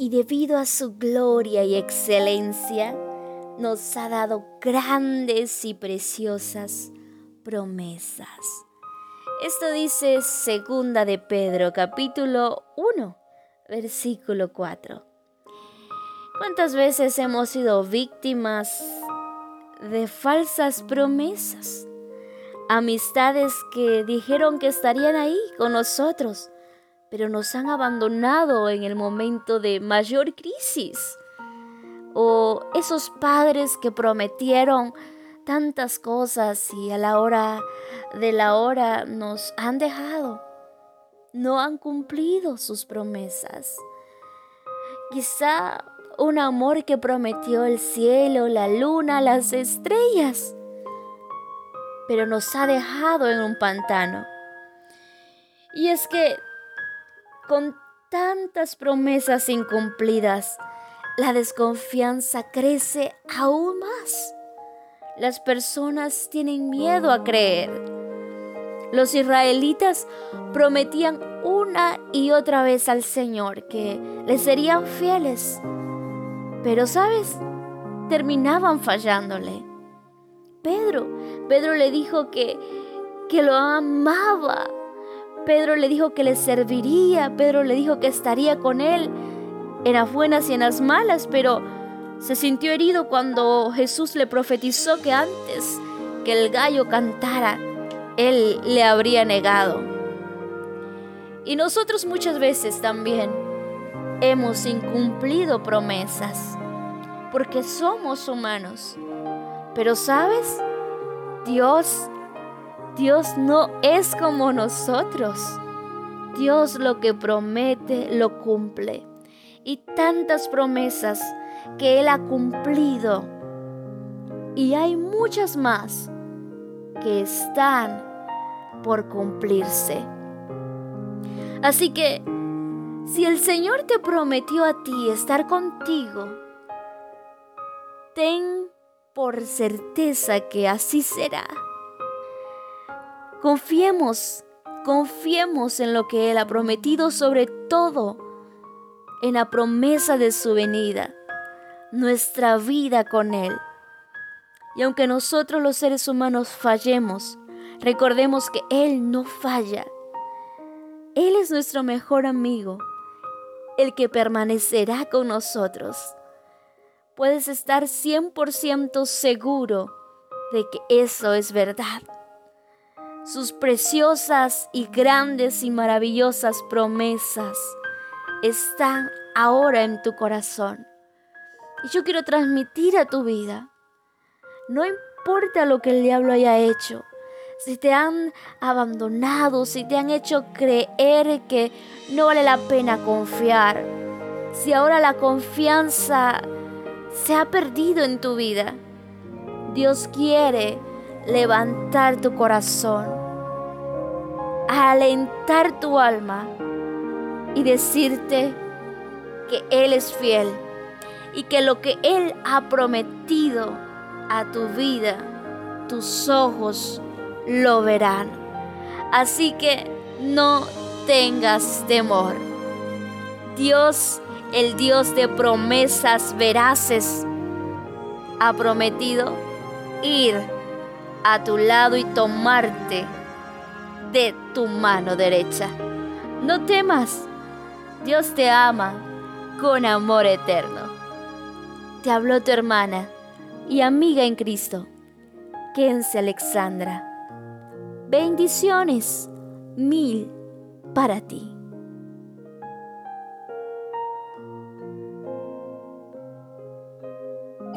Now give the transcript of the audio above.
y debido a su gloria y excelencia, nos ha dado grandes y preciosas promesas. Esto dice segunda de Pedro capítulo 1, versículo 4. ¿Cuántas veces hemos sido víctimas de falsas promesas? Amistades que dijeron que estarían ahí con nosotros, pero nos han abandonado en el momento de mayor crisis. O esos padres que prometieron tantas cosas y a la hora de la hora nos han dejado. No han cumplido sus promesas. Quizá un amor que prometió el cielo, la luna, las estrellas, pero nos ha dejado en un pantano. Y es que con tantas promesas incumplidas, la desconfianza crece aún más. Las personas tienen miedo a creer. Los israelitas prometían una y otra vez al Señor que le serían fieles, pero, ¿sabes? Terminaban fallándole. Pedro, Pedro le dijo que, que lo amaba. Pedro le dijo que le serviría. Pedro le dijo que estaría con él en las buenas y en las malas, pero se sintió herido cuando Jesús le profetizó que antes que el gallo cantara, él le habría negado. Y nosotros muchas veces también hemos incumplido promesas, porque somos humanos. Pero sabes, Dios, Dios no es como nosotros. Dios lo que promete, lo cumple. Y tantas promesas que Él ha cumplido. Y hay muchas más que están por cumplirse. Así que si el Señor te prometió a ti estar contigo, ten por certeza que así será. Confiemos, confiemos en lo que Él ha prometido, sobre todo en la promesa de su venida, nuestra vida con Él. Y aunque nosotros los seres humanos fallemos, recordemos que Él no falla. Él es nuestro mejor amigo el que permanecerá con nosotros. Puedes estar 100% seguro de que eso es verdad. Sus preciosas y grandes y maravillosas promesas están ahora en tu corazón. Y yo quiero transmitir a tu vida. No importa lo que el diablo haya hecho, si te han abandonado, si te han hecho creer que no vale la pena confiar, si ahora la confianza se ha perdido en tu vida, Dios quiere levantar tu corazón, alentar tu alma y decirte que Él es fiel y que lo que Él ha prometido a tu vida, tus ojos lo verán. Así que no tengas temor. Dios, el Dios de promesas veraces, ha prometido ir a tu lado y tomarte de tu mano derecha. No temas, Dios te ama con amor eterno. Te habló tu hermana y amiga en Cristo, Kense Alexandra. Bendiciones mil para ti.